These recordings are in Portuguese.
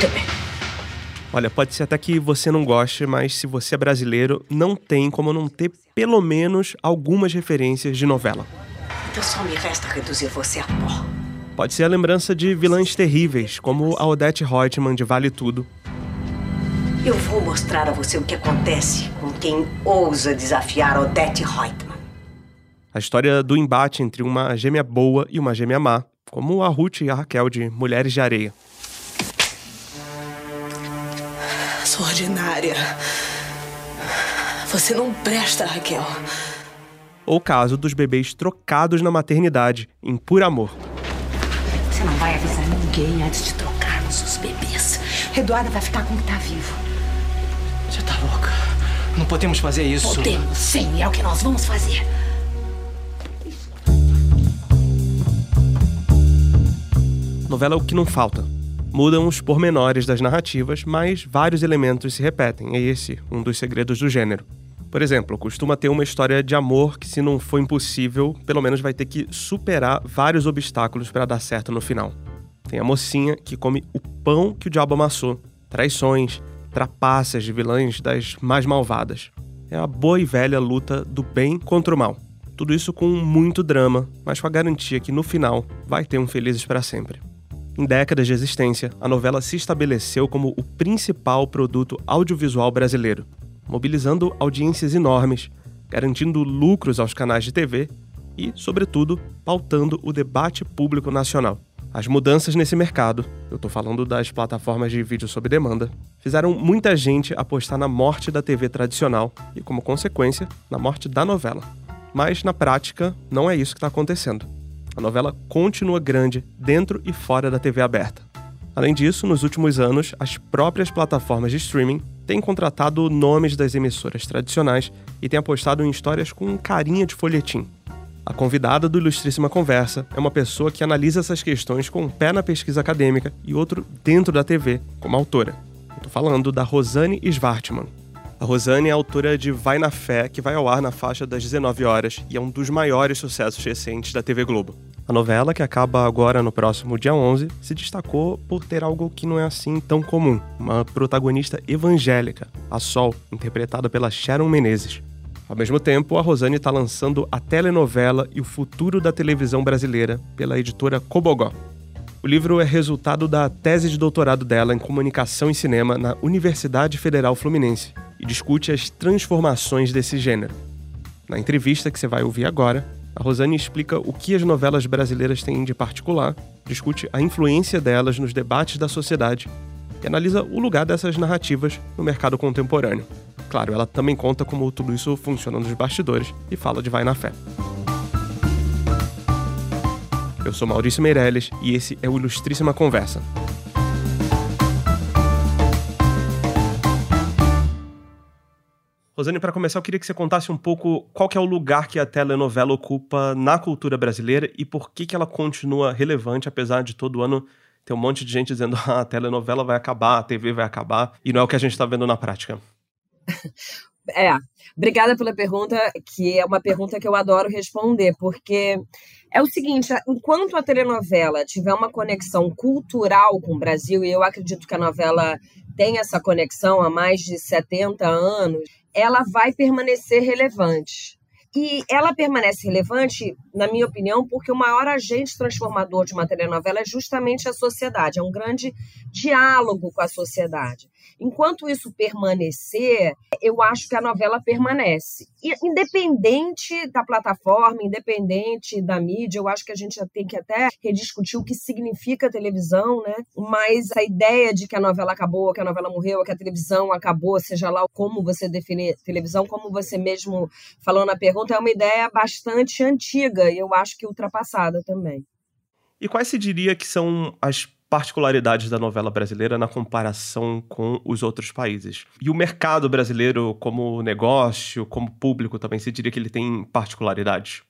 Muito bem. Olha, pode ser até que você não goste, mas se você é brasileiro, não tem como não ter pelo menos algumas referências de novela. Então só me resta reduzir você a pó. Pode ser a lembrança de vilãs terríveis, como a Odette Reutemann de Vale Tudo. Eu vou mostrar a você o que acontece com quem ousa desafiar Odette Reutemann. A história do embate entre uma gêmea boa e uma gêmea má, como a Ruth e a Raquel de Mulheres de Areia. Sou ordinária. Você não presta, Raquel. Ou o caso dos bebês trocados na maternidade, em Por Amor. Você não vai avisar ninguém antes de trocarmos os bebês. Eduardo vai ficar com o que tá vivo. Você tá louca? Não podemos fazer isso. Podemos, sim. É o que nós vamos fazer. Novela é o que não falta. Mudam os pormenores das narrativas, mas vários elementos se repetem. É esse um dos segredos do gênero. Por exemplo, costuma ter uma história de amor que, se não for impossível, pelo menos vai ter que superar vários obstáculos para dar certo no final. Tem a mocinha que come o pão que o diabo amassou, traições, trapaças de vilãs das mais malvadas. É a boa e velha luta do bem contra o mal. Tudo isso com muito drama, mas com a garantia que no final vai ter um Felizes para sempre. Em décadas de existência, a novela se estabeleceu como o principal produto audiovisual brasileiro, mobilizando audiências enormes, garantindo lucros aos canais de TV e, sobretudo, pautando o debate público nacional. As mudanças nesse mercado, eu estou falando das plataformas de vídeo sob demanda, fizeram muita gente apostar na morte da TV tradicional e, como consequência, na morte da novela. Mas, na prática, não é isso que está acontecendo. A novela continua grande dentro e fora da TV aberta. Além disso, nos últimos anos, as próprias plataformas de streaming têm contratado nomes das emissoras tradicionais e têm apostado em histórias com carinha de folhetim. A convidada do Ilustríssima Conversa é uma pessoa que analisa essas questões com um pé na pesquisa acadêmica e outro dentro da TV, como autora. Estou falando da Rosane Svartman. A Rosane é autora de Vai na Fé, que vai ao ar na faixa das 19 horas e é um dos maiores sucessos recentes da TV Globo. A novela, que acaba agora no próximo dia 11, se destacou por ter algo que não é assim tão comum: uma protagonista evangélica, a Sol, interpretada pela Sharon Menezes. Ao mesmo tempo, a Rosane está lançando a telenovela e o futuro da televisão brasileira pela editora Cobogó. O livro é resultado da tese de doutorado dela em comunicação e cinema na Universidade Federal Fluminense e discute as transformações desse gênero. Na entrevista que você vai ouvir agora, a Rosane explica o que as novelas brasileiras têm de particular, discute a influência delas nos debates da sociedade e analisa o lugar dessas narrativas no mercado contemporâneo. Claro, ela também conta como tudo isso funciona nos bastidores e fala de Vai na Fé. Eu sou Maurício Meirelles e esse é o Ilustríssima Conversa. Rosane, para começar, eu queria que você contasse um pouco qual é o lugar que a telenovela ocupa na cultura brasileira e por que, que ela continua relevante, apesar de todo ano ter um monte de gente dizendo ah, a telenovela vai acabar, a TV vai acabar, e não é o que a gente está vendo na prática. É, obrigada pela pergunta, que é uma pergunta que eu adoro responder, porque é o seguinte: enquanto a telenovela tiver uma conexão cultural com o Brasil, e eu acredito que a novela tem essa conexão há mais de 70 anos, ela vai permanecer relevante. E ela permanece relevante, na minha opinião, porque o maior agente transformador de uma telenovela é justamente a sociedade, é um grande diálogo com a sociedade. Enquanto isso permanecer, eu acho que a novela permanece. E, independente da plataforma, independente da mídia, eu acho que a gente tem que até rediscutir o que significa televisão, né? Mas a ideia de que a novela acabou, que a novela morreu, que a televisão acabou, seja lá como você define televisão, como você mesmo falou na pergunta, é uma ideia bastante antiga e eu acho que ultrapassada também. E quais se diria que são as particularidades da novela brasileira na comparação com os outros países. E o mercado brasileiro, como negócio, como público, também se diria que ele tem particularidades?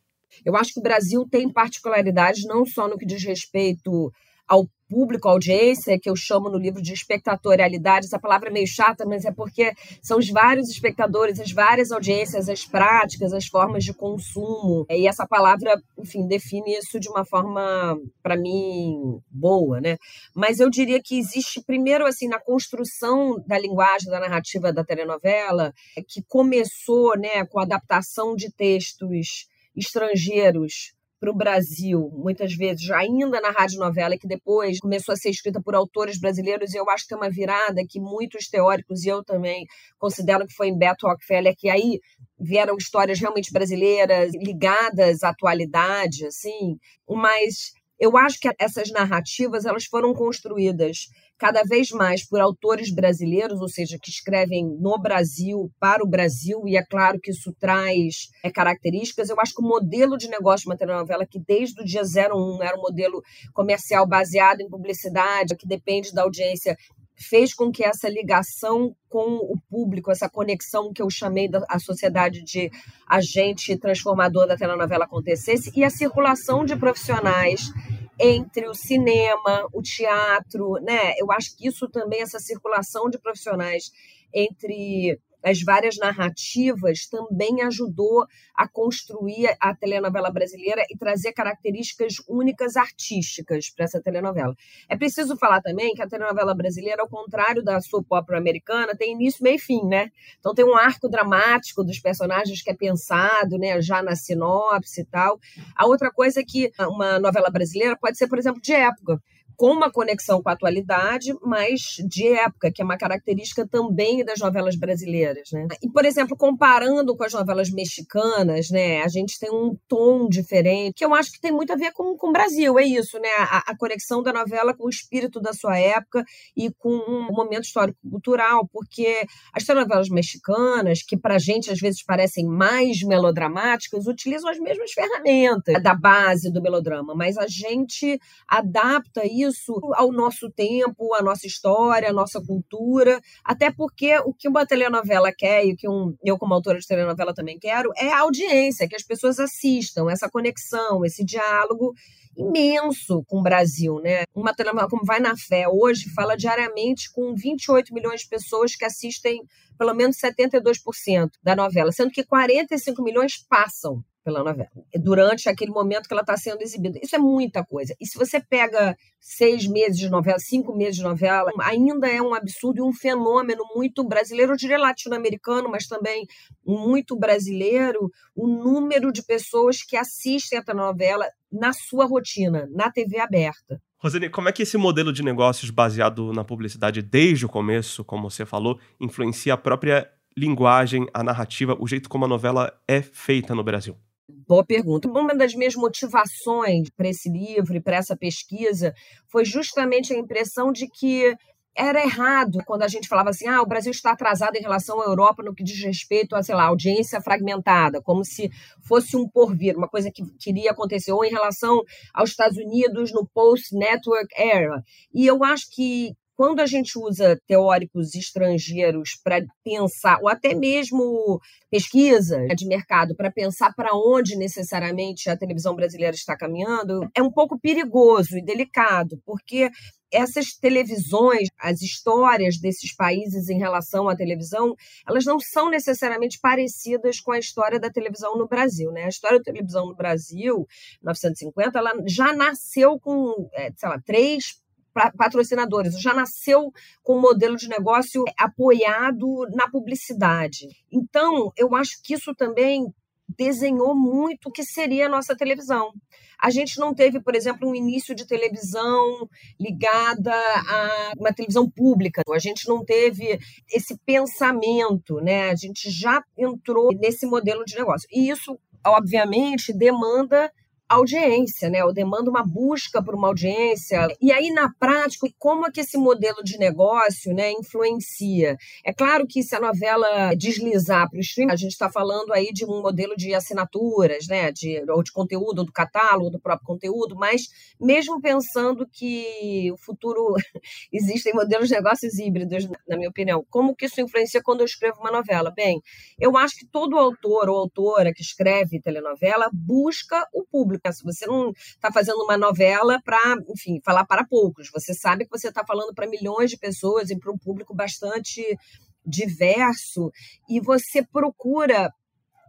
Eu acho que o Brasil tem particularidades não só no que diz respeito ao público, audiência, que eu chamo no livro de espectatorialidade. Essa palavra é meio chata, mas é porque são os vários espectadores, as várias audiências, as práticas, as formas de consumo. E essa palavra, enfim, define isso de uma forma, para mim, boa, né? Mas eu diria que existe, primeiro, assim, na construção da linguagem, da narrativa da telenovela, que começou né, com a adaptação de textos estrangeiros para o Brasil, muitas vezes ainda na rádio novela, que depois começou a ser escrita por autores brasileiros, e eu acho que tem uma virada que muitos teóricos, e eu também considero que foi em Beto Rockefeller, que aí vieram histórias realmente brasileiras, ligadas à atualidade, assim, mas eu acho que essas narrativas elas foram construídas cada vez mais por autores brasileiros, ou seja, que escrevem no Brasil, para o Brasil, e é claro que isso traz é, características. Eu acho que o modelo de negócio de uma telenovela, que desde o dia 01 era um modelo comercial baseado em publicidade, que depende da audiência, fez com que essa ligação com o público, essa conexão que eu chamei da sociedade de agente transformador da telenovela acontecesse e a circulação de profissionais entre o cinema, o teatro, né? Eu acho que isso também essa circulação de profissionais entre as várias narrativas também ajudou a construir a telenovela brasileira e trazer características únicas artísticas para essa telenovela. É preciso falar também que a telenovela brasileira, ao contrário da soap opera americana, tem início, meio e fim, né? Então tem um arco dramático dos personagens que é pensado, né, já na sinopse e tal. A outra coisa é que uma novela brasileira pode ser, por exemplo, de época com uma conexão com a atualidade, mas de época, que é uma característica também das novelas brasileiras, né? E, por exemplo, comparando com as novelas mexicanas, né, a gente tem um tom diferente, que eu acho que tem muito a ver com, com o Brasil, é isso, né? A, a conexão da novela com o espírito da sua época e com um momento histórico-cultural, porque as telenovelas mexicanas, que pra gente às vezes parecem mais melodramáticas, utilizam as mesmas ferramentas da base do melodrama, mas a gente adapta isso isso ao nosso tempo, à nossa história, à nossa cultura, até porque o que uma telenovela quer e o que um, eu como autora de telenovela também quero é a audiência, que as pessoas assistam, essa conexão, esse diálogo imenso com o Brasil, né? Uma telenovela como Vai na Fé hoje fala diariamente com 28 milhões de pessoas que assistem pelo menos 72% da novela, sendo que 45 milhões passam pela novela, durante aquele momento que ela está sendo exibida. Isso é muita coisa. E se você pega seis meses de novela, cinco meses de novela, ainda é um absurdo e um fenômeno muito brasileiro, eu diria latino-americano, mas também muito brasileiro, o número de pessoas que assistem a novela na sua rotina, na TV aberta. Rosane, como é que esse modelo de negócios baseado na publicidade desde o começo, como você falou, influencia a própria linguagem, a narrativa, o jeito como a novela é feita no Brasil? Boa pergunta. Uma das minhas motivações para esse livro e para essa pesquisa foi justamente a impressão de que era errado quando a gente falava assim: ah, o Brasil está atrasado em relação à Europa no que diz respeito a, sei lá, audiência fragmentada, como se fosse um porvir, uma coisa que queria acontecer, ou em relação aos Estados Unidos no post-network era. E eu acho que quando a gente usa teóricos estrangeiros para pensar, ou até mesmo pesquisa de mercado, para pensar para onde necessariamente a televisão brasileira está caminhando, é um pouco perigoso e delicado, porque essas televisões, as histórias desses países em relação à televisão, elas não são necessariamente parecidas com a história da televisão no Brasil. Né? A história da televisão no Brasil, 1950, ela já nasceu com, é, sei lá, três patrocinadores, já nasceu com um modelo de negócio apoiado na publicidade. Então, eu acho que isso também desenhou muito o que seria a nossa televisão. A gente não teve, por exemplo, um início de televisão ligada a uma televisão pública. A gente não teve esse pensamento, né? A gente já entrou nesse modelo de negócio. E isso, obviamente, demanda audiência, né? Eu demando uma busca por uma audiência. E aí, na prática, como é que esse modelo de negócio né, influencia? É claro que se a novela deslizar para o streaming, a gente está falando aí de um modelo de assinaturas, né? De, ou de conteúdo, ou do catálogo, do próprio conteúdo, mas mesmo pensando que o futuro existem modelos de negócios híbridos, na minha opinião, como que isso influencia quando eu escrevo uma novela? Bem, eu acho que todo autor ou autora que escreve telenovela busca o público público. Se você não está fazendo uma novela para, enfim, falar para poucos, você sabe que você está falando para milhões de pessoas e para um público bastante diverso e você procura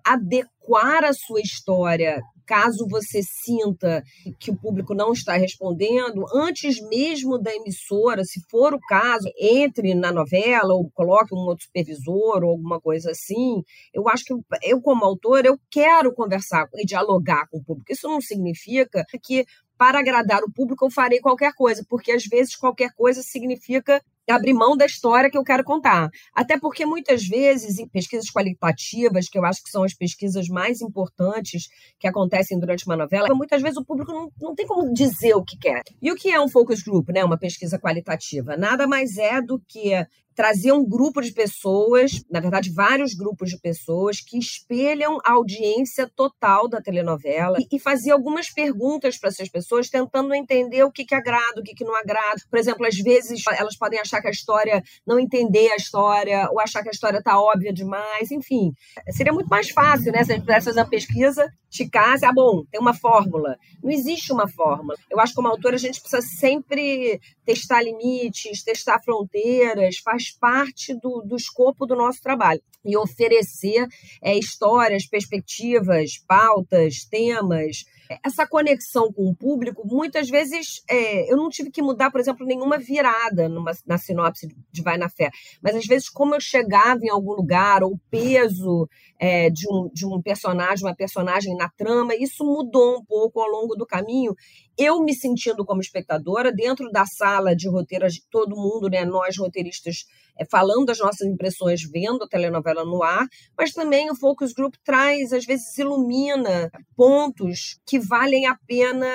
adequar a sua história caso você sinta que o público não está respondendo, antes mesmo da emissora, se for o caso, entre na novela ou coloque um outro supervisor ou alguma coisa assim. Eu acho que eu, como autor, eu quero conversar e dialogar com o público. Isso não significa que para agradar o público eu farei qualquer coisa, porque às vezes qualquer coisa significa abrir mão da história que eu quero contar. Até porque muitas vezes, em pesquisas qualitativas, que eu acho que são as pesquisas mais importantes que acontecem durante uma novela, muitas vezes o público não, não tem como dizer o que quer. E o que é um focus group, né? Uma pesquisa qualitativa? Nada mais é do que trazer um grupo de pessoas, na verdade, vários grupos de pessoas que espelham a audiência total da telenovela e, e fazer algumas perguntas para essas pessoas, tentando entender o que, que agrada, o que, que não agrada. Por exemplo, às vezes elas podem achar que a história, não entender a história, ou achar que a história está óbvia demais, enfim. Seria muito mais fácil, né? Se a gente pudesse fazer uma pesquisa, ticasse, ah, bom, tem uma fórmula. Não existe uma fórmula. Eu acho que como autora a gente precisa sempre testar limites, testar fronteiras, faz parte do, do escopo do nosso trabalho. E oferecer é, histórias, perspectivas, pautas, temas, essa conexão com o público, muitas vezes é, eu não tive que mudar, por exemplo, nenhuma virada numa, na sinopse de Vai na Fé, mas às vezes, como eu chegava em algum lugar, ou o peso é, de, um, de um personagem, uma personagem na trama, isso mudou um pouco ao longo do caminho. Eu me sentindo como espectadora, dentro da sala de roteiras todo mundo, né, nós roteiristas falando das nossas impressões vendo a telenovela no ar, mas também o Focus Group traz, às vezes ilumina pontos que valem a pena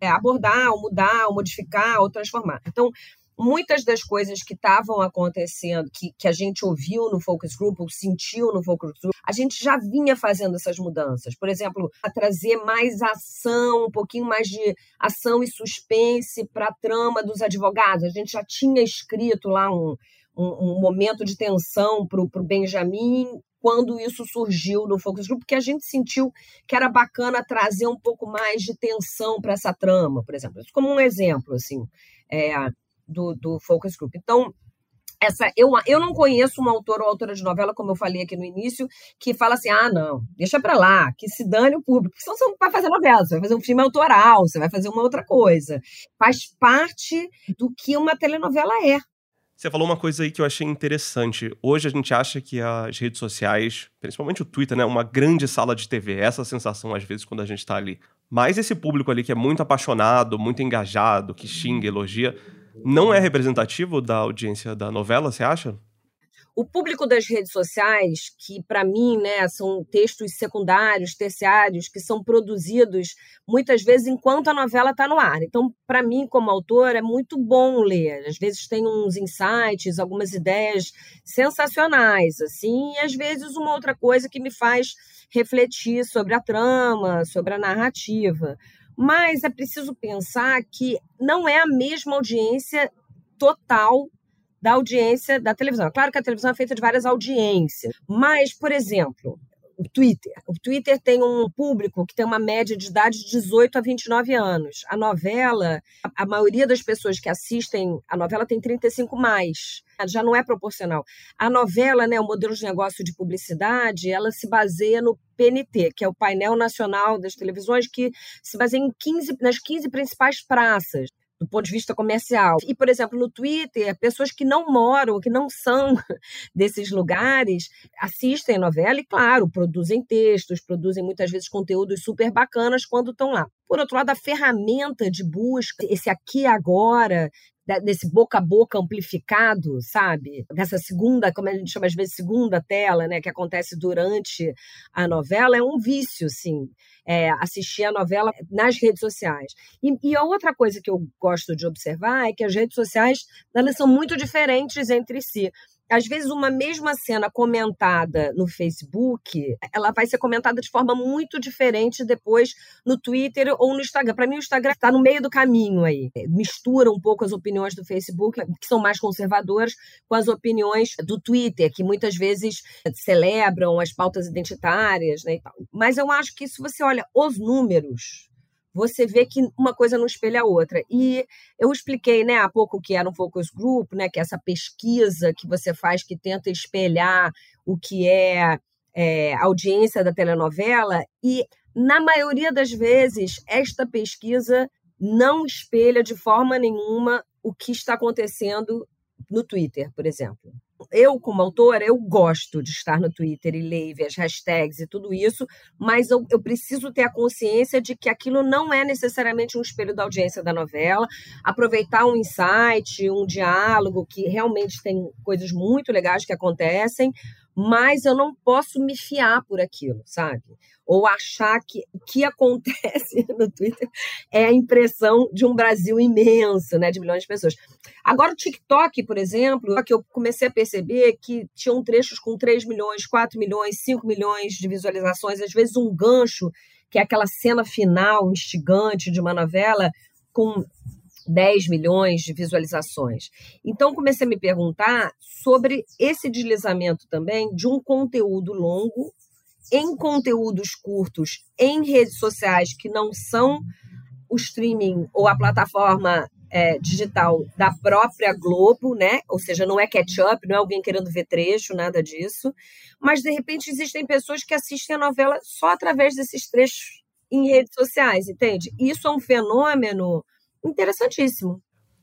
é, abordar, ou mudar, ou modificar, ou transformar. Então, muitas das coisas que estavam acontecendo, que, que a gente ouviu no Focus Group, ou sentiu no Focus Group, a gente já vinha fazendo essas mudanças. Por exemplo, a trazer mais ação, um pouquinho mais de ação e suspense para a trama dos advogados. A gente já tinha escrito lá um, um, um momento de tensão para o Benjamin quando isso surgiu no Focus Group, porque a gente sentiu que era bacana trazer um pouco mais de tensão para essa trama, por exemplo. Isso como um exemplo, assim, é, do, do Focus Group. Então, essa eu, eu não conheço um autor ou autora de novela, como eu falei aqui no início, que fala assim: ah, não, deixa para lá, que se dane o público. Senão você não vai fazer novela, você vai fazer um filme autoral, você vai fazer uma outra coisa. Faz parte do que uma telenovela é. Você falou uma coisa aí que eu achei interessante. Hoje a gente acha que as redes sociais, principalmente o Twitter, né, é uma grande sala de TV. Essa sensação às vezes quando a gente está ali. Mas esse público ali que é muito apaixonado, muito engajado, que xinga, elogia, não é representativo da audiência da novela, você acha? O público das redes sociais, que para mim né, são textos secundários, terciários, que são produzidos muitas vezes enquanto a novela está no ar. Então, para mim, como autor, é muito bom ler. Às vezes tem uns insights, algumas ideias sensacionais, assim, e às vezes uma outra coisa que me faz refletir sobre a trama, sobre a narrativa. Mas é preciso pensar que não é a mesma audiência total da audiência da televisão. É claro que a televisão é feita de várias audiências, mas, por exemplo, o Twitter. O Twitter tem um público que tem uma média de idade de 18 a 29 anos. A novela, a maioria das pessoas que assistem a novela tem 35 mais. Já não é proporcional. A novela, né, o modelo de negócio de publicidade, ela se baseia no PNT, que é o painel nacional das televisões, que se baseia em 15, nas 15 principais praças do ponto de vista comercial. E, por exemplo, no Twitter, pessoas que não moram, que não são desses lugares, assistem a novela e, claro, produzem textos, produzem muitas vezes conteúdos super bacanas quando estão lá. Por outro lado, a ferramenta de busca, esse aqui agora, desse boca a boca amplificado, sabe? Dessa segunda, como a gente chama às vezes, segunda tela, né? Que acontece durante a novela, é um vício, sim. É, assistir a novela nas redes sociais. E, e, a outra coisa que eu gosto de observar é que as redes sociais elas são muito diferentes entre si às vezes uma mesma cena comentada no Facebook, ela vai ser comentada de forma muito diferente depois no Twitter ou no Instagram. Para mim, o Instagram está no meio do caminho aí. Mistura um pouco as opiniões do Facebook, que são mais conservadoras, com as opiniões do Twitter, que muitas vezes celebram as pautas identitárias, né, Mas eu acho que se você olha os números você vê que uma coisa não espelha a outra. E eu expliquei, né, há pouco que era um focus group, né, que é essa pesquisa que você faz que tenta espelhar o que é, é audiência da telenovela e na maioria das vezes esta pesquisa não espelha de forma nenhuma o que está acontecendo no Twitter, por exemplo eu, como autora, eu gosto de estar no Twitter e ler, ver as hashtags e tudo isso, mas eu, eu, preciso ter a consciência de que aquilo não é necessariamente um espelho da audiência da novela. Aproveitar um insight, um diálogo, que realmente tem coisas muito legais que acontecem, mas eu não posso me fiar por aquilo, sabe? Ou achar que o que acontece no Twitter é a impressão de um Brasil imenso, né, de milhões de pessoas. Agora, o TikTok, por exemplo, que eu comecei a perceber que tinham trechos com 3 milhões, 4 milhões, 5 milhões de visualizações, às vezes um gancho, que é aquela cena final instigante de uma novela, com 10 milhões de visualizações. Então, comecei a me perguntar sobre esse deslizamento também de um conteúdo longo em conteúdos curtos em redes sociais que não são o streaming ou a plataforma é, digital da própria Globo, né? Ou seja, não é catch-up, não é alguém querendo ver trecho, nada disso. Mas, de repente, existem pessoas que assistem a novela só através desses trechos em redes sociais, entende? Isso é um fenômeno interessantíssimo.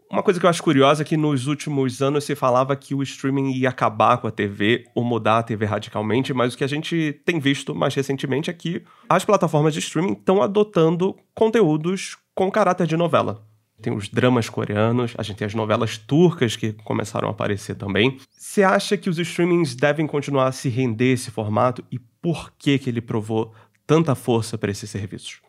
Uma coisa que eu acho curiosa é que nos últimos anos se falava que o streaming ia acabar com a TV ou mudar a TV radicalmente, mas o que a gente tem visto mais recentemente é que as plataformas de streaming estão adotando conteúdos com caráter de novela. Tem os dramas coreanos, a gente tem as novelas turcas que começaram a aparecer também. Você acha que os streamings devem continuar a se render esse formato e por que, que ele provou tanta força para esses serviços?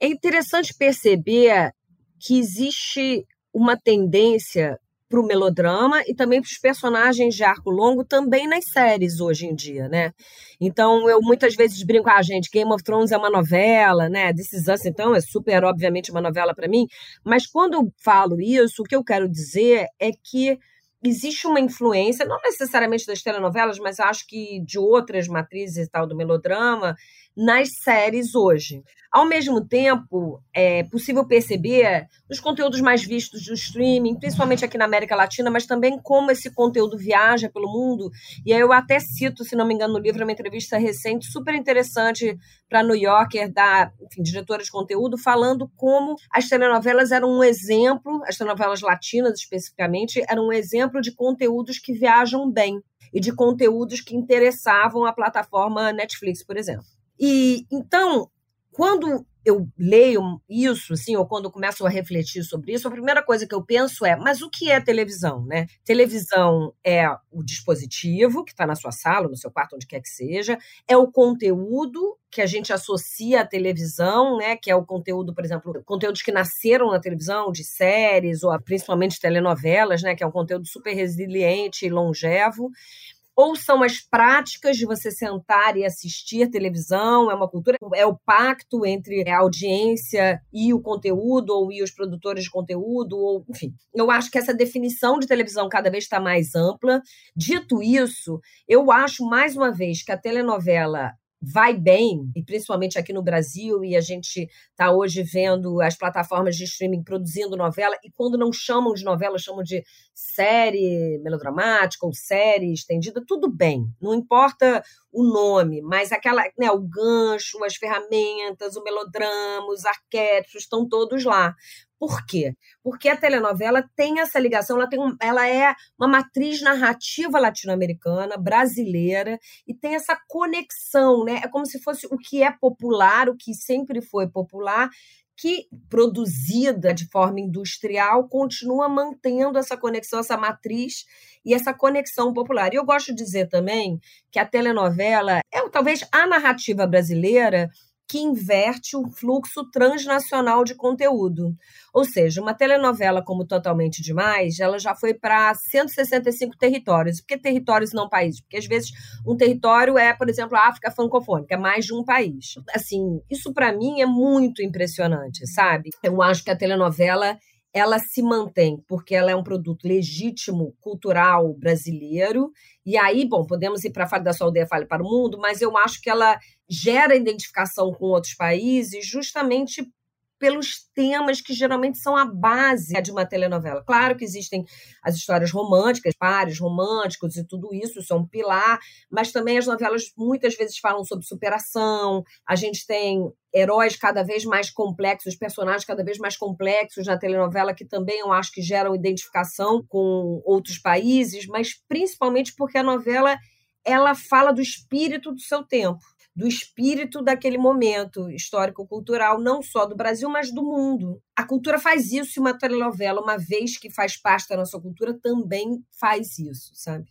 É interessante perceber que existe uma tendência para o melodrama e também para os personagens de arco longo também nas séries hoje em dia, né? Então eu muitas vezes brinco com ah, a gente, Game of Thrones é uma novela, né? This Is Us, então é super obviamente uma novela para mim, mas quando eu falo isso, o que eu quero dizer é que existe uma influência, não necessariamente das telenovelas, mas acho que de outras matrizes e tal do melodrama nas séries hoje. Ao mesmo tempo, é possível perceber nos conteúdos mais vistos do streaming, principalmente aqui na América Latina, mas também como esse conteúdo viaja pelo mundo. E aí eu até cito, se não me engano, no livro, uma entrevista recente super interessante para New Yorker, da enfim, diretora de conteúdo, falando como as telenovelas eram um exemplo, as telenovelas latinas especificamente, eram um exemplo de conteúdos que viajam bem e de conteúdos que interessavam a plataforma Netflix, por exemplo. E então, quando eu leio isso, assim, ou quando começo a refletir sobre isso, a primeira coisa que eu penso é: mas o que é televisão, né? Televisão é o dispositivo que está na sua sala, no seu quarto, onde quer que seja, é o conteúdo que a gente associa à televisão, né? Que é o conteúdo, por exemplo, conteúdos que nasceram na televisão, de séries, ou principalmente telenovelas, né? Que é um conteúdo super resiliente e longevo ou são as práticas de você sentar e assistir televisão, é uma cultura, é o pacto entre a audiência e o conteúdo, ou e os produtores de conteúdo, ou enfim. Eu acho que essa definição de televisão cada vez está mais ampla. Dito isso, eu acho mais uma vez que a telenovela vai bem, e principalmente aqui no Brasil, e a gente está hoje vendo as plataformas de streaming produzindo novela, e quando não chamam de novela, chamam de série melodramática ou série estendida, tudo bem, não importa o nome, mas aquela, né, o gancho, as ferramentas, o melodrama, os arquétipos estão todos lá. Por quê? Porque a telenovela tem essa ligação, ela, tem um, ela é uma matriz narrativa latino-americana, brasileira, e tem essa conexão, né? É como se fosse o que é popular, o que sempre foi popular, que, produzida de forma industrial, continua mantendo essa conexão, essa matriz e essa conexão popular. E eu gosto de dizer também que a telenovela é talvez a narrativa brasileira que inverte o fluxo transnacional de conteúdo. Ou seja, uma telenovela como Totalmente Demais, ela já foi para 165 territórios. Por que territórios não países? Porque às vezes um território é, por exemplo, a África francofônica, é mais de um país. Assim, isso para mim é muito impressionante, sabe? Eu acho que a telenovela ela se mantém porque ela é um produto legítimo, cultural brasileiro. E aí, bom, podemos ir para a Fale da Sua Aldeia, Fale para o Mundo, mas eu acho que ela gera identificação com outros países justamente pelos temas que geralmente são a base de uma telenovela. Claro que existem as histórias românticas, pares românticos e tudo isso, isso é um pilar, mas também as novelas muitas vezes falam sobre superação, a gente tem heróis cada vez mais complexos, personagens cada vez mais complexos na telenovela, que também eu acho que geram identificação com outros países, mas principalmente porque a novela ela fala do espírito do seu tempo do espírito daquele momento histórico-cultural, não só do Brasil, mas do mundo. A cultura faz isso e uma telenovela, uma vez que faz parte da nossa cultura, também faz isso, sabe?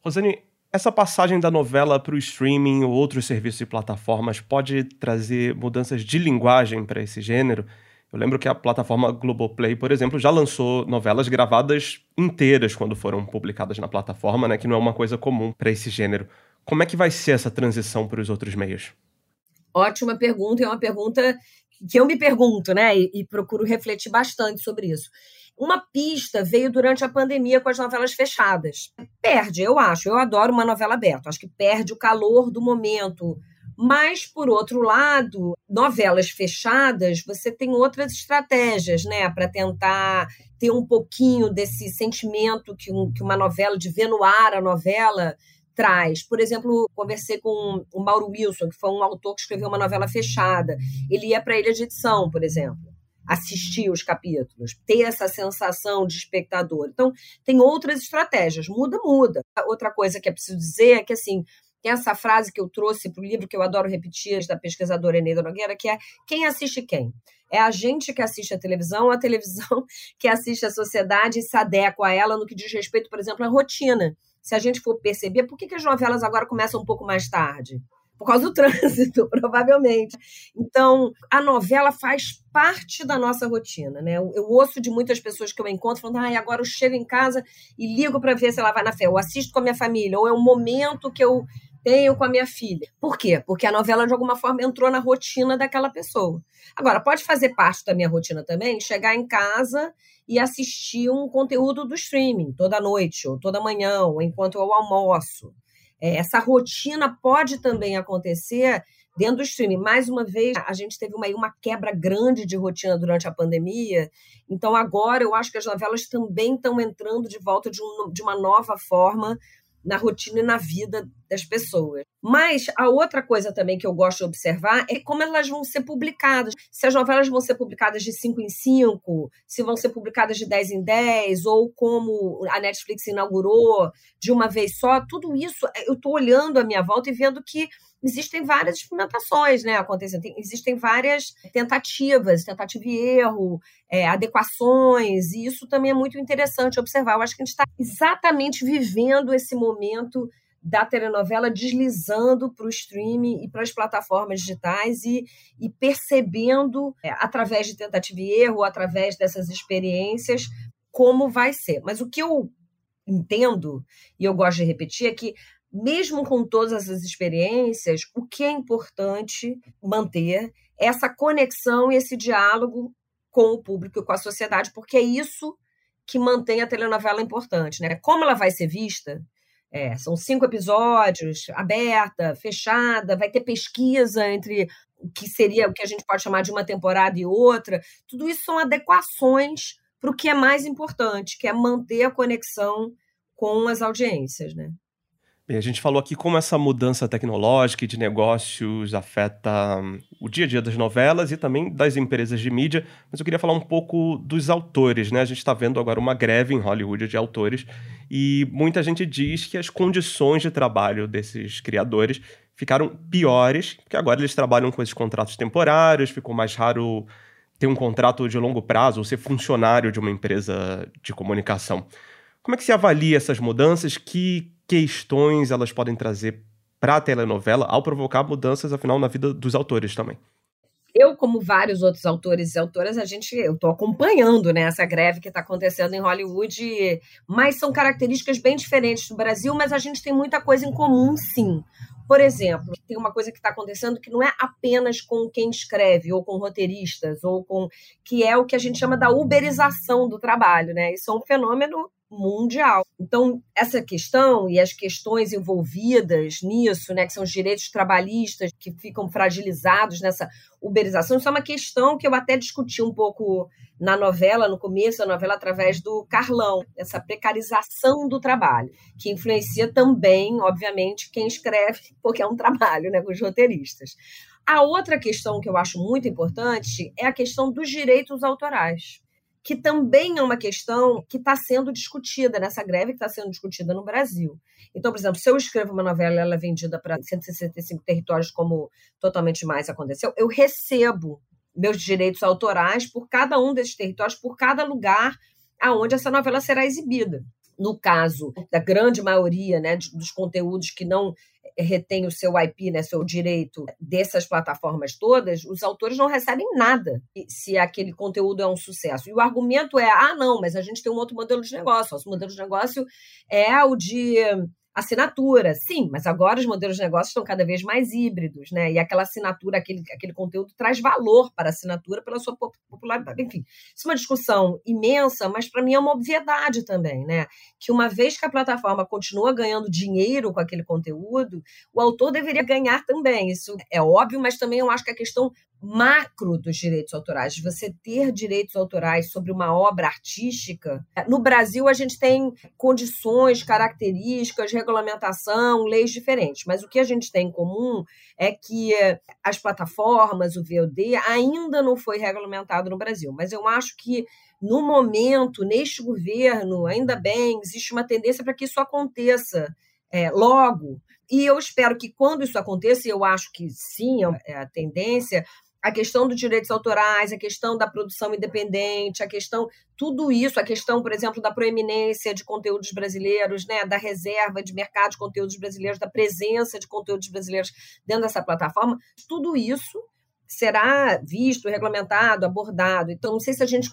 Rosane, essa passagem da novela para o streaming ou outros serviços e plataformas pode trazer mudanças de linguagem para esse gênero? Eu lembro que a plataforma Globoplay, por exemplo, já lançou novelas gravadas inteiras quando foram publicadas na plataforma, né, que não é uma coisa comum para esse gênero. Como é que vai ser essa transição para os outros meios? Ótima pergunta, é uma pergunta que eu me pergunto, né? E, e, procuro refletir bastante sobre isso. Uma pista veio durante a pandemia com as novelas fechadas. Perde, eu acho. Eu adoro uma novela aberta. Acho que perde o calor do momento. Mas, por outro lado, novelas fechadas, você tem outras estratégias, né? Para tentar ter um pouquinho desse sentimento que, um, que uma novela, de ver no ar a novela, traz. Por exemplo, conversei com o Mauro Wilson, que foi um autor que escreveu uma novela fechada. Ele ia para a ilha de edição, por exemplo, assistir os capítulos, ter essa sensação de espectador. Então, tem outras estratégias. Muda, muda. Outra coisa que é preciso dizer é que, assim, tem essa frase que eu trouxe para o livro, que eu adoro repetir, da pesquisadora Eneida Nogueira, que é quem assiste quem? É a gente que assiste a televisão, a televisão que assiste a sociedade e se adequa a ela no que diz respeito, por exemplo, à rotina se a gente for perceber, por que, que as novelas agora começam um pouco mais tarde? Por causa do trânsito, provavelmente. Então, a novela faz parte da nossa rotina, né? Eu, eu ouço de muitas pessoas que eu encontro falando, ah, agora eu chego em casa e ligo para ver se ela vai na fé. Eu assisto com a minha família, ou é um momento que eu tenho com a minha filha. Por quê? Porque a novela, de alguma forma, entrou na rotina daquela pessoa. Agora, pode fazer parte da minha rotina também chegar em casa e assistir um conteúdo do streaming toda noite, ou toda manhã, ou enquanto eu almoço. É, essa rotina pode também acontecer dentro do streaming. Mais uma vez, a gente teve uma, uma quebra grande de rotina durante a pandemia, então agora eu acho que as novelas também estão entrando de volta de, um, de uma nova forma na rotina e na vida das pessoas. Mas a outra coisa também que eu gosto de observar é como elas vão ser publicadas. Se as novelas vão ser publicadas de 5 em 5, se vão ser publicadas de 10 em 10, ou como a Netflix inaugurou de uma vez só, tudo isso eu estou olhando à minha volta e vendo que existem várias experimentações né, acontecendo, Tem, existem várias tentativas, tentativa e erro, é, adequações, e isso também é muito interessante observar. Eu acho que a gente está exatamente vivendo esse momento da telenovela deslizando para o streaming e para as plataformas digitais e, e percebendo, é, através de tentativa e erro, através dessas experiências, como vai ser. Mas o que eu entendo, e eu gosto de repetir, é que mesmo com todas essas experiências, o que é importante manter é essa conexão e esse diálogo com o público e com a sociedade, porque é isso que mantém a telenovela importante, né? Como ela vai ser vista? É, são cinco episódios, aberta, fechada, vai ter pesquisa entre o que seria o que a gente pode chamar de uma temporada e outra. Tudo isso são adequações para o que é mais importante, que é manter a conexão com as audiências, né? Bem, a gente falou aqui como essa mudança tecnológica e de negócios afeta hum, o dia a dia das novelas e também das empresas de mídia, mas eu queria falar um pouco dos autores, né? A gente está vendo agora uma greve em Hollywood de autores e muita gente diz que as condições de trabalho desses criadores ficaram piores, porque agora eles trabalham com esses contratos temporários, ficou mais raro ter um contrato de longo prazo ou ser funcionário de uma empresa de comunicação. Como é que se avalia essas mudanças? Que questões elas podem trazer para a telenovela ao provocar mudanças, afinal, na vida dos autores também. Eu, como vários outros autores e autoras, a gente, eu estou acompanhando né, essa greve que está acontecendo em Hollywood, mas são características bem diferentes do Brasil, mas a gente tem muita coisa em comum, sim. Por exemplo, tem uma coisa que está acontecendo que não é apenas com quem escreve, ou com roteiristas, ou com. que é o que a gente chama da uberização do trabalho, né? Isso é um fenômeno mundial. Então, essa questão e as questões envolvidas nisso, né, que são os direitos trabalhistas que ficam fragilizados nessa uberização, isso é uma questão que eu até discuti um pouco na novela, no começo da novela, através do Carlão, essa precarização do trabalho, que influencia também, obviamente, quem escreve, porque é um trabalho, né, com os roteiristas. A outra questão que eu acho muito importante é a questão dos direitos autorais que também é uma questão que está sendo discutida nessa greve que está sendo discutida no Brasil. Então, por exemplo, se eu escrevo uma novela ela é vendida para 165 territórios, como Totalmente Mais aconteceu, eu recebo meus direitos autorais por cada um desses territórios, por cada lugar aonde essa novela será exibida. No caso da grande maioria né, dos conteúdos que não retém o seu IP, né, seu direito dessas plataformas todas, os autores não recebem nada se aquele conteúdo é um sucesso. E o argumento é: ah, não, mas a gente tem um outro modelo de negócio. Nosso modelo de negócio é o de assinatura, sim, mas agora os modelos de negócio estão cada vez mais híbridos, né? E aquela assinatura, aquele, aquele conteúdo traz valor para a assinatura pela sua popularidade. Enfim, isso é uma discussão imensa, mas para mim é uma obviedade também, né? Que uma vez que a plataforma continua ganhando dinheiro com aquele conteúdo, o autor deveria ganhar também. Isso é óbvio, mas também eu acho que a questão macro dos direitos autorais, de você ter direitos autorais sobre uma obra artística. No Brasil, a gente tem condições, características, regulamentação, leis diferentes, mas o que a gente tem em comum é que as plataformas, o VOD, ainda não foi regulamentado no Brasil. Mas eu acho que no momento, neste governo, ainda bem, existe uma tendência para que isso aconteça é, logo. E eu espero que quando isso aconteça, e eu acho que sim, é a tendência, a questão dos direitos autorais, a questão da produção independente, a questão, tudo isso, a questão, por exemplo, da proeminência de conteúdos brasileiros, né, da reserva de mercado de conteúdos brasileiros, da presença de conteúdos brasileiros dentro dessa plataforma, tudo isso será visto, regulamentado, abordado. Então, não sei se a gente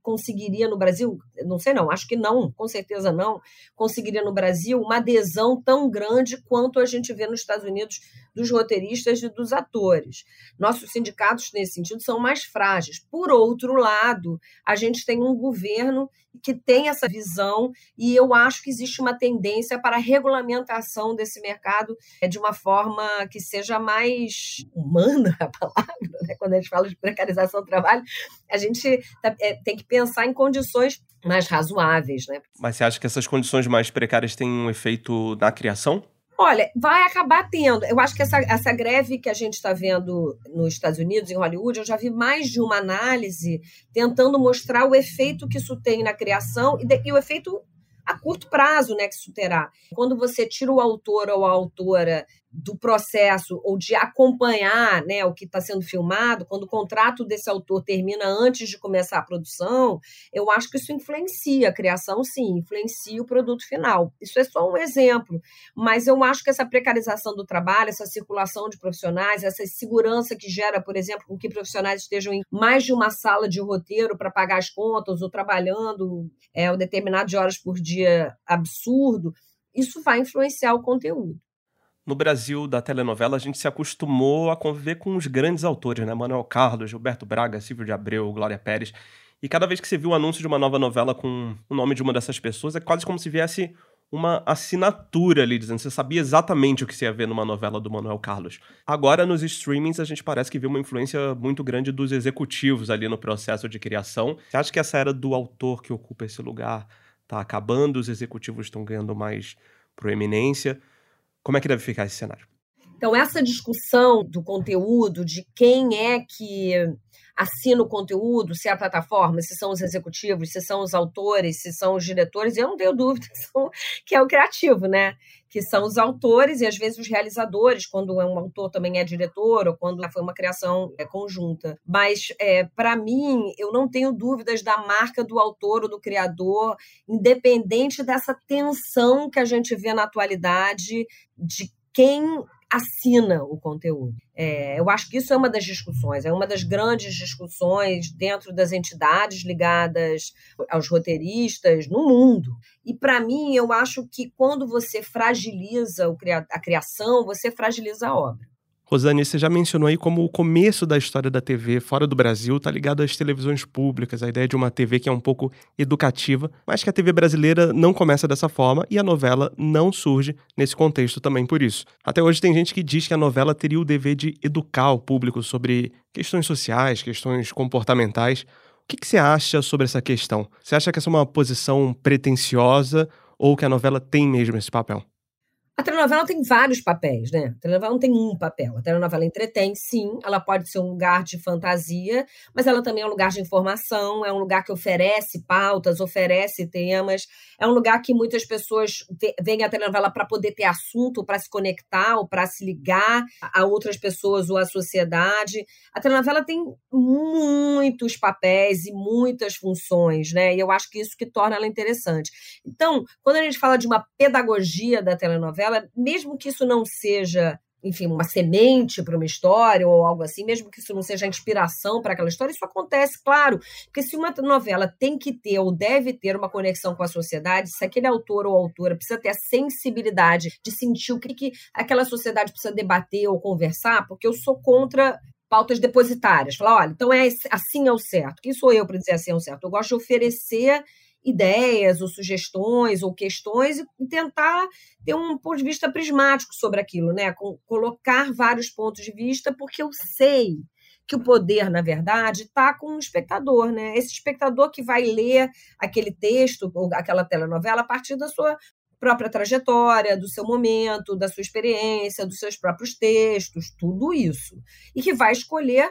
conseguiria no Brasil, não sei não, acho que não, com certeza não, conseguiria no Brasil uma adesão tão grande quanto a gente vê nos Estados Unidos dos roteiristas e dos atores. Nossos sindicatos, nesse sentido, são mais frágeis. Por outro lado, a gente tem um governo que tem essa visão e eu acho que existe uma tendência para a regulamentação desse mercado é, de uma forma que seja mais humana a palavra, né? quando a gente fala de precarização do trabalho, a gente tá, é, tem que pensar em condições mais razoáveis. Né? Mas você acha que essas condições mais precárias têm um efeito na criação? Olha, vai acabar tendo. Eu acho que essa, essa greve que a gente está vendo nos Estados Unidos, em Hollywood, eu já vi mais de uma análise tentando mostrar o efeito que isso tem na criação e, de, e o efeito a curto prazo né, que isso terá. Quando você tira o autor ou a autora do processo ou de acompanhar né, o que está sendo filmado, quando o contrato desse autor termina antes de começar a produção, eu acho que isso influencia a criação, sim, influencia o produto final. Isso é só um exemplo, mas eu acho que essa precarização do trabalho, essa circulação de profissionais, essa segurança que gera, por exemplo, com que profissionais estejam em mais de uma sala de roteiro para pagar as contas ou trabalhando é, um determinado de horas por dia absurdo, isso vai influenciar o conteúdo no Brasil da telenovela, a gente se acostumou a conviver com os grandes autores, né? Manuel Carlos, Gilberto Braga, Silvio de Abreu, Glória Pérez. E cada vez que você viu o anúncio de uma nova novela com o nome de uma dessas pessoas, é quase como se viesse uma assinatura ali, dizendo que você sabia exatamente o que você ia ver numa novela do Manuel Carlos. Agora, nos streamings, a gente parece que viu uma influência muito grande dos executivos ali no processo de criação. Você acha que essa era do autor que ocupa esse lugar tá acabando, os executivos estão ganhando mais proeminência? Como é que deve ficar esse cenário? Então, essa discussão do conteúdo, de quem é que assina o conteúdo, se é a plataforma, se são os executivos, se são os autores, se são os diretores, eu não tenho dúvida que é o criativo, né? Que são os autores e às vezes os realizadores, quando é um autor também é diretor ou quando foi uma criação é, conjunta. Mas, é, para mim, eu não tenho dúvidas da marca do autor ou do criador, independente dessa tensão que a gente vê na atualidade de quem assina o conteúdo. É, eu acho que isso é uma das discussões, é uma das grandes discussões dentro das entidades ligadas aos roteiristas no mundo. E, para mim, eu acho que quando você fragiliza a criação, você fragiliza a obra. Rosane, você já mencionou aí como o começo da história da TV fora do Brasil está ligado às televisões públicas, a ideia de uma TV que é um pouco educativa, mas que a TV brasileira não começa dessa forma e a novela não surge nesse contexto também por isso. Até hoje tem gente que diz que a novela teria o dever de educar o público sobre questões sociais, questões comportamentais. O que, que você acha sobre essa questão? Você acha que essa é uma posição pretensiosa ou que a novela tem mesmo esse papel? A telenovela tem vários papéis, né? A telenovela não tem um papel. A telenovela entretém, sim. Ela pode ser um lugar de fantasia, mas ela também é um lugar de informação, é um lugar que oferece pautas, oferece temas. É um lugar que muitas pessoas veem a telenovela para poder ter assunto, para se conectar ou para se ligar a outras pessoas ou à sociedade. A telenovela tem muitos papéis e muitas funções, né? E eu acho que isso que torna ela interessante. Então, quando a gente fala de uma pedagogia da telenovela, novela, mesmo que isso não seja enfim, uma semente para uma história ou algo assim, mesmo que isso não seja inspiração para aquela história, isso acontece, claro. Porque se uma novela tem que ter ou deve ter uma conexão com a sociedade, se aquele autor ou autora precisa ter a sensibilidade de sentir o que, que aquela sociedade precisa debater ou conversar, porque eu sou contra pautas depositárias. Falar, olha, então é assim é o certo. Quem sou eu para dizer assim é o certo? Eu gosto de oferecer ideias ou sugestões ou questões e tentar ter um ponto de vista prismático sobre aquilo, né? Colocar vários pontos de vista, porque eu sei que o poder, na verdade, está com o espectador, né? Esse espectador que vai ler aquele texto ou aquela telenovela a partir da sua própria trajetória, do seu momento, da sua experiência, dos seus próprios textos, tudo isso. E que vai escolher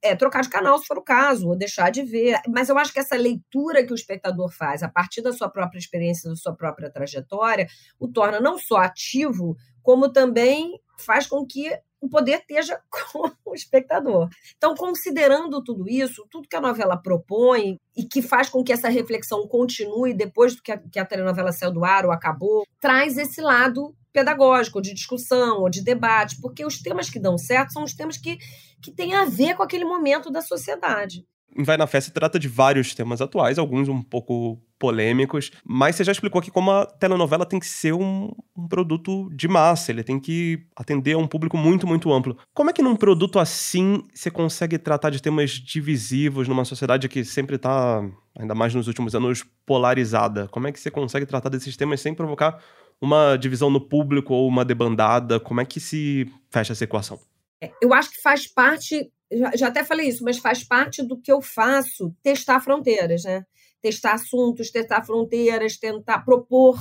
é, trocar de canal se for o caso, ou deixar de ver. Mas eu acho que essa leitura que o espectador faz a partir da sua própria experiência, da sua própria trajetória, o torna não só ativo, como também faz com que o poder esteja com o espectador. Então, considerando tudo isso, tudo que a novela propõe e que faz com que essa reflexão continue depois que a, que a telenovela saiu do ar ou acabou, traz esse lado pedagógico, ou de discussão, ou de debate, porque os temas que dão certo são os temas que, que têm a ver com aquele momento da sociedade. Vai na Festa trata de vários temas atuais, alguns um pouco polêmicos, mas você já explicou aqui como a telenovela tem que ser um, um, produto de massa, ele tem que atender a um público muito, muito amplo. Como é que num produto assim você consegue tratar de temas divisivos numa sociedade que sempre está, ainda mais nos últimos anos, polarizada? Como é que você consegue tratar desses temas sem provocar uma divisão no público ou uma debandada? Como é que se fecha essa equação? É, eu acho que faz parte, já, já até falei isso, mas faz parte do que eu faço testar fronteiras, né? Testar assuntos, testar fronteiras, tentar propor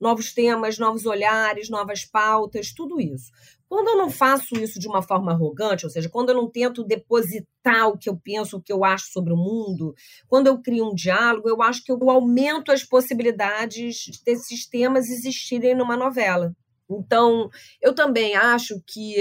novos temas, novos olhares, novas pautas, tudo isso. Quando eu não faço isso de uma forma arrogante, ou seja, quando eu não tento depositar o que eu penso, o que eu acho sobre o mundo, quando eu crio um diálogo, eu acho que eu aumento as possibilidades desses temas existirem numa novela. Então, eu também acho que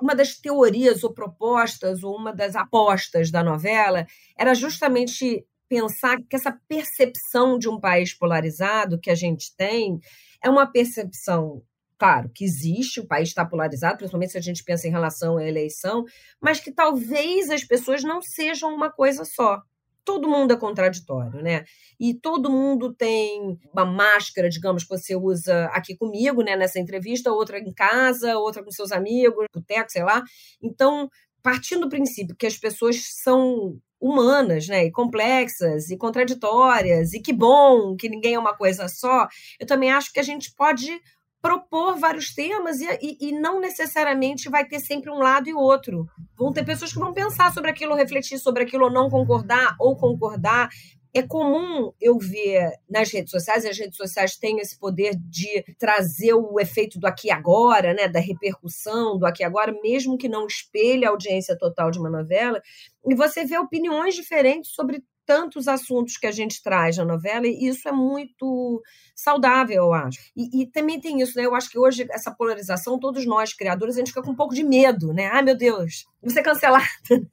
uma das teorias ou propostas, ou uma das apostas da novela, era justamente pensar que essa percepção de um país polarizado que a gente tem é uma percepção claro, que existe, o país está polarizado, principalmente se a gente pensa em relação à eleição, mas que talvez as pessoas não sejam uma coisa só. Todo mundo é contraditório, né? E todo mundo tem uma máscara, digamos, que você usa aqui comigo, né, nessa entrevista, outra em casa, outra com seus amigos, boteco, sei lá. Então, partindo do princípio que as pessoas são humanas, né, e complexas e contraditórias, e que bom que ninguém é uma coisa só, eu também acho que a gente pode propor vários temas e, e, e, não necessariamente vai ter sempre um lado e outro. Vão ter pessoas que vão pensar sobre aquilo, refletir sobre aquilo, ou não concordar, ou concordar. É comum eu ver nas redes sociais, e as redes sociais têm esse poder de trazer o efeito do aqui e agora, né, da repercussão do aqui e agora, mesmo que não espelhe a audiência total de uma novela, e você vê opiniões diferentes sobre tantos assuntos que a gente traz na novela, e isso é muito saudável, eu acho. E, e, também tem isso, né? Eu acho que hoje, essa polarização, todos nós, criadores, a gente fica com um pouco de medo, né? Ai, meu Deus, vou ser cancelado.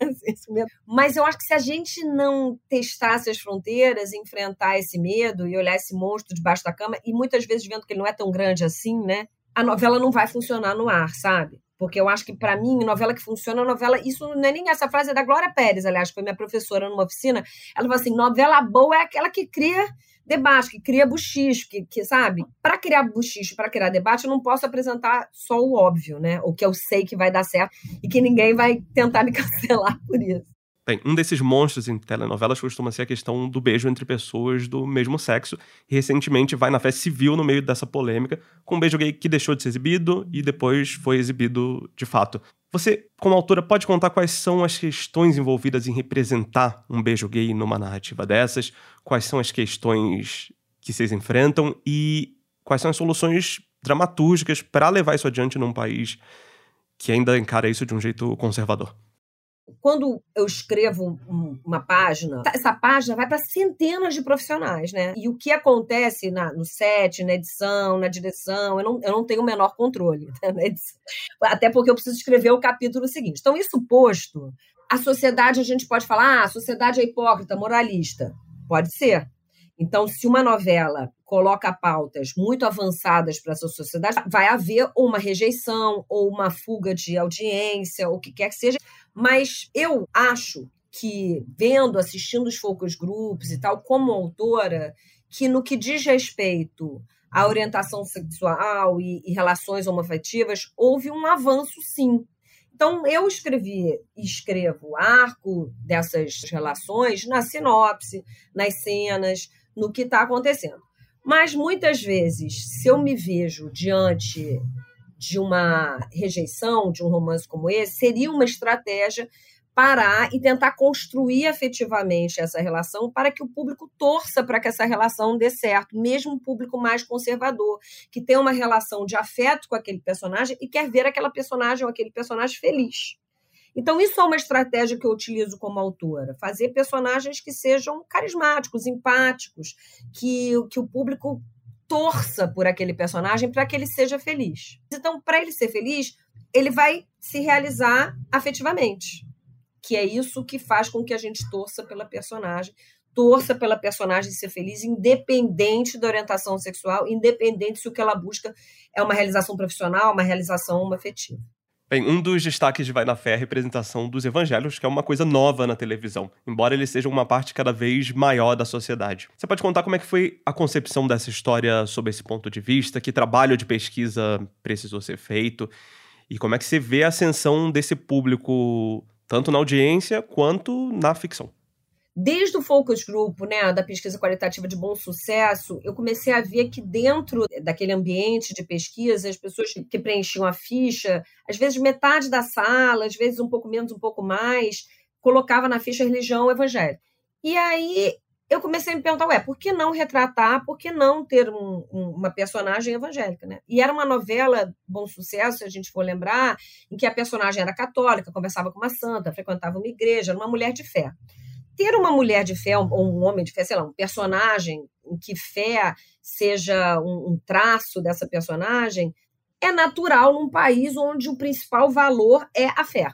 Né? Mas eu acho que se a gente não testasse as fronteiras, enfrentar esse medo e olhar esse monstro debaixo da cama, e muitas vezes vendo que ele não é tão grande assim, né? A novela não vai funcionar no ar, sabe? Porque eu acho que, para mim, novela que funciona, novela. Isso não é nem essa frase, é da Glória Pérez, aliás, que foi minha professora numa oficina. Ela falou assim: novela boa é aquela que cria debate, que cria buchicho, que, que sabe? Para criar buchicho, para criar debate, eu não posso apresentar só o óbvio, né? O que eu sei que vai dar certo e que ninguém vai tentar me cancelar por isso. Bem, um desses monstros em telenovelas costuma ser a questão do beijo entre pessoas do mesmo sexo. E recentemente vai na festa civil no meio dessa polêmica, com um beijo gay que deixou de ser exibido e depois foi exibido de fato. Você, como autora, pode contar quais são as questões envolvidas em representar um beijo gay numa narrativa dessas? Quais são as questões que vocês enfrentam e quais são as soluções dramatúrgicas para levar isso adiante num país que ainda encara isso de um jeito conservador? Quando eu escrevo uma página, essa página vai para centenas de profissionais, né? E o que acontece na, no set, na edição, na direção, eu não, eu não tenho o menor controle. Né? Até porque eu preciso escrever o capítulo seguinte. Então, isso posto, a sociedade, a gente pode falar, ah, a sociedade é hipócrita, moralista. Pode ser. Então, se uma novela coloca pautas muito avançadas para essa sociedade, vai haver uma rejeição ou uma fuga de audiência, ou o que quer que seja. Mas eu acho que, vendo, assistindo os focus groups e tal, como autora, que no que diz respeito à orientação sexual e, e relações homoafetivas, houve um avanço, sim. Então, eu escrevi e escrevo arco dessas relações na sinopse, nas cenas, no que está acontecendo. Mas muitas vezes, se eu me vejo diante de uma rejeição de um romance como esse, seria uma estratégia parar e tentar construir afetivamente essa relação para que o público torça para que essa relação dê certo, mesmo o público mais conservador, que tem uma relação de afeto com aquele personagem e quer ver aquela personagem ou aquele personagem feliz. Então, isso é uma estratégia que eu utilizo como autora: fazer personagens que sejam carismáticos, empáticos, que, que o público torça por aquele personagem para que ele seja feliz. Então, para ele ser feliz, ele vai se realizar afetivamente, que é isso que faz com que a gente torça pela personagem, torça pela personagem ser feliz, independente da orientação sexual, independente se o que ela busca é uma realização profissional, uma realização afetiva. Bem, um dos destaques de Vai na Fé é a representação dos evangelhos, que é uma coisa nova na televisão, embora eles sejam uma parte cada vez maior da sociedade. Você pode contar como é que foi a concepção dessa história sob esse ponto de vista, que trabalho de pesquisa precisou ser feito, e como é que você vê a ascensão desse público, tanto na audiência quanto na ficção? Desde o focus group, né, da pesquisa qualitativa de bom sucesso, eu comecei a ver que dentro daquele ambiente de pesquisa, as pessoas que preenchiam a ficha, às vezes metade da sala, às vezes um pouco menos, um pouco mais, colocava na ficha religião evangélica. E aí eu comecei a me perguntar, ué, por que não retratar, por que não ter um, um, uma personagem evangélica, né? E era uma novela, bom sucesso, se a gente for lembrar, em que a personagem era católica, conversava com uma santa, frequentava uma igreja, era uma mulher de fé ter uma mulher de fé, ou um homem de fé, sei lá, um personagem em que fé seja um, um traço dessa personagem, é natural num país onde o principal valor é a fé.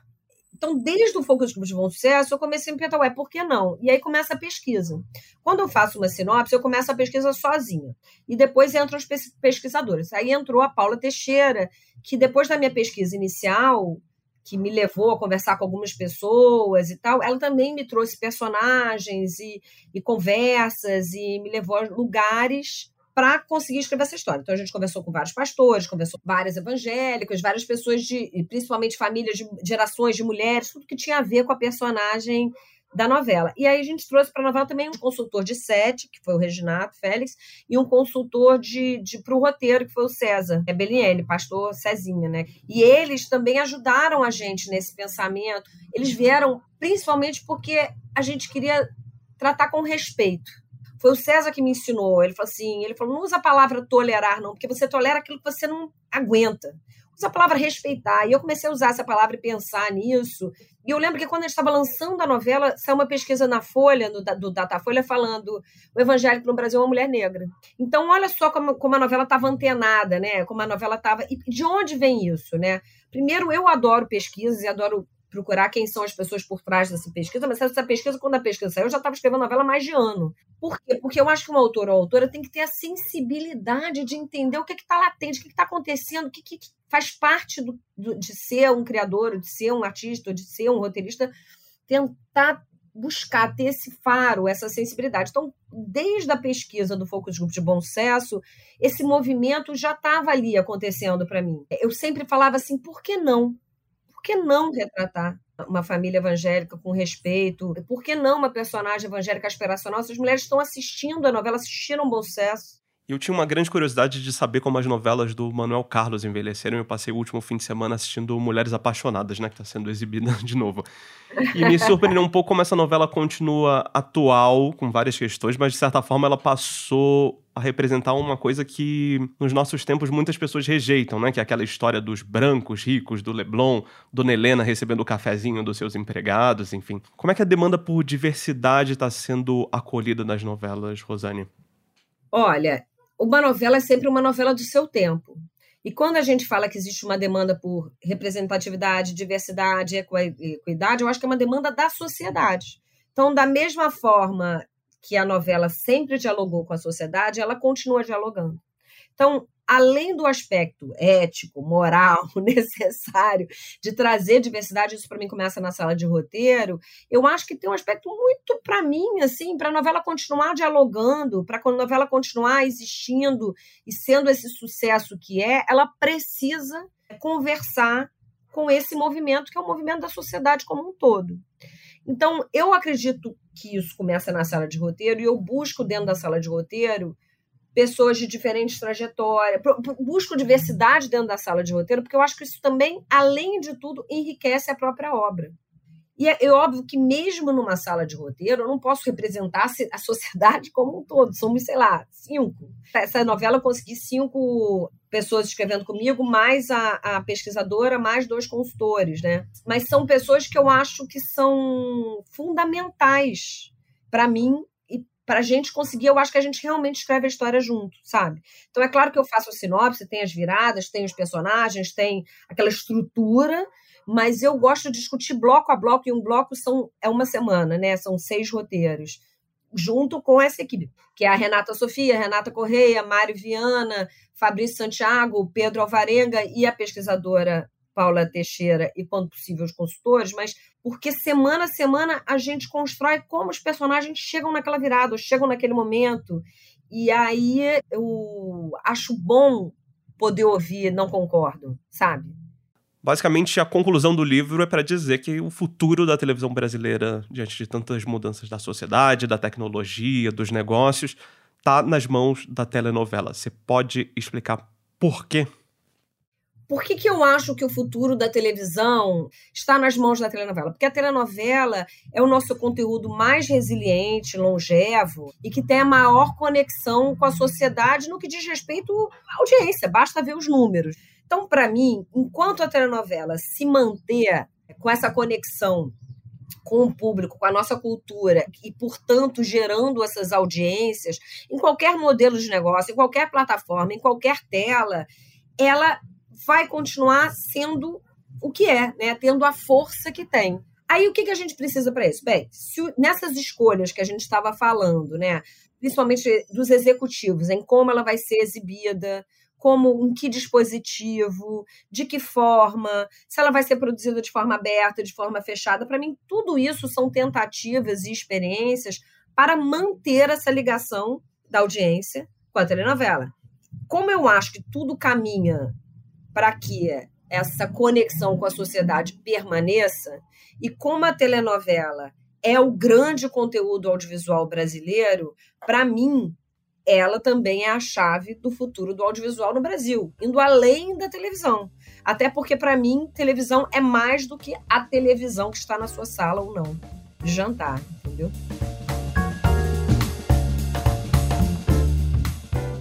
Então, desde o Focus Group de Bom Sucesso, eu comecei a me perguntar, ué, por que não? E aí começa a pesquisa. Quando eu faço uma sinopse, eu começo a pesquisa sozinha. E depois entram os pesquisadores. Aí entrou a Paula Teixeira, que depois da minha pesquisa inicial, que me levou a conversar com algumas pessoas e tal, ela também me trouxe personagens e, e conversas e me levou a lugares para conseguir escrever essa história. Então a gente conversou com vários pastores, conversou com várias evangélicas, várias pessoas de, principalmente famílias de gerações de mulheres, tudo que tinha a ver com a personagem da novela. E aí a gente trouxe para a novela também um consultor de sete, que foi o Reginato Félix, e um consultor de, de para o roteiro, que foi o César é Belliene, pastor Cezinha, né? E eles também ajudaram a gente nesse pensamento. Eles vieram principalmente porque a gente queria tratar com respeito. Foi o César que me ensinou. Ele falou assim: ele falou, não usa a palavra tolerar, não, porque você tolera aquilo que você não aguenta usa a palavra respeitar. E eu comecei a usar essa palavra e pensar nisso. E eu lembro que quando a gente estava lançando a novela, saiu uma pesquisa na Folha, no, do Datafolha, falando o evangélico no Brasil é uma mulher negra. Então, olha só como, como a novela estava antenada, né? Como a novela estava. E de onde vem isso, né? Primeiro, eu adoro pesquisas e adoro procurar quem são as pessoas por trás dessa pesquisa, mas essa pesquisa, quando a pesquisa saiu, eu já estava escrevendo novela há mais de ano. Por quê? Porque eu acho que uma autora ou autora tem que ter a sensibilidade de entender o que está latente, o que está acontecendo, o que, que, faz parte do, do, de ser um criador, de ser um artista, de ser um roteirista, tentar buscar ter esse faro, essa sensibilidade. Então, desde a pesquisa do Focus Group de Bom Sucesso, esse movimento já estava ali acontecendo para mim. Eu sempre falava assim, por que não? Por que não retratar uma família evangélica com respeito? Por que não uma personagem evangélica aspiracional? Essas mulheres estão assistindo a novela, assistiram Bom Sucesso. Eu tinha uma grande curiosidade de saber como as novelas do Manuel Carlos envelheceram. Eu passei o último fim de semana assistindo Mulheres Apaixonadas, né? Que está sendo exibida de novo. E me surpreendeu um pouco como essa novela continua atual, com várias questões, mas de certa forma ela passou a representar uma coisa que nos nossos tempos muitas pessoas rejeitam, né? Que é aquela história dos brancos ricos, do Leblon, Dona Helena recebendo o cafezinho dos seus empregados, enfim. Como é que a demanda por diversidade está sendo acolhida nas novelas, Rosane? Olha, uma novela é sempre uma novela do seu tempo. E quando a gente fala que existe uma demanda por representatividade, diversidade, equidade, eu acho que é uma demanda da sociedade. Então, da mesma forma que a novela sempre dialogou com a sociedade, ela continua dialogando. Então, além do aspecto ético, moral, necessário de trazer diversidade, isso para mim começa na sala de roteiro, eu acho que tem um aspecto muito para mim, assim, para a novela continuar dialogando, para a novela continuar existindo e sendo esse sucesso que é, ela precisa conversar com esse movimento, que é o movimento da sociedade como um todo. Então, eu acredito que isso começa na sala de roteiro e eu busco dentro da sala de roteiro pessoas de diferentes trajetórias, busco diversidade dentro da sala de roteiro, porque eu acho que isso também, além de tudo, enriquece a própria obra. E é, é, óbvio que, mesmo numa sala de roteiro, eu não posso representar a sociedade como um todo. Somos, sei lá, cinco. Essa novela eu consegui cinco pessoas escrevendo comigo, mais a, a pesquisadora, mais dois consultores, né? Mas são pessoas que eu acho que são fundamentais para mim para a gente conseguir, eu acho que a gente realmente escreve a história junto, sabe? Então é claro que eu faço a sinopse, tem as viradas, tem os personagens, tem aquela estrutura, mas eu gosto de discutir bloco a bloco, e um bloco são, é uma semana, né? São seis roteiros, junto com essa equipe, que é a Renata Sofia, Renata Correia, Mário Viana, Fabrício Santiago, Pedro Alvarenga e a pesquisadora Paula Teixeira e, quando possível, os consultores, mas porque semana a semana a gente constrói como os personagens chegam naquela virada, chegam naquele momento. E aí eu acho bom poder ouvir, não concordo, sabe? Basicamente, a conclusão do livro é para dizer que o futuro da televisão brasileira, diante de tantas mudanças da sociedade, da tecnologia, dos negócios, está nas mãos da telenovela. Você pode explicar por quê? Por que, que eu acho que o futuro da televisão está nas mãos da telenovela? Porque a telenovela é o nosso conteúdo mais resiliente, longevo e que tem a maior conexão com a sociedade no que diz respeito à audiência, basta ver os números. Então, para mim, enquanto a telenovela se manter com essa conexão com o público, com a nossa cultura e, portanto, gerando essas audiências em qualquer modelo de negócio, em qualquer plataforma, em qualquer tela, ela vai continuar sendo o que é, né? tendo a força que tem. Aí o que, que a gente precisa para isso? Bem, se, nessas escolhas que a gente estava falando, né? principalmente dos executivos, em como ela vai ser exibida, como em que dispositivo, de que forma, se ela vai ser produzida de forma aberta, de forma fechada. Para mim, tudo isso são tentativas e experiências para manter essa ligação da audiência com a telenovela. Como eu acho que tudo caminha para que essa conexão com a sociedade permaneça e como a telenovela é o grande conteúdo audiovisual brasileiro, para mim, ela também é a chave do futuro do audiovisual no Brasil, indo além da televisão. Até porque, para mim, televisão é mais do que a televisão que está na sua sala ou não, jantar, entendeu?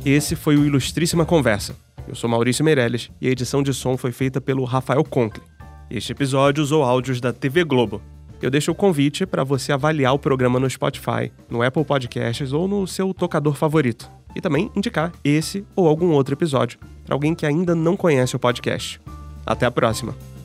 Esse foi o Ilustríssima Conversa eu sou Maurício Meirelles e a edição de som foi feita pelo Rafael Conkle. Este episódio usou áudios da TV Globo. Eu deixo o convite para você avaliar o programa no Spotify, no Apple Podcasts ou no seu tocador favorito. E também indicar esse ou algum outro episódio para alguém que ainda não conhece o podcast. Até a próxima!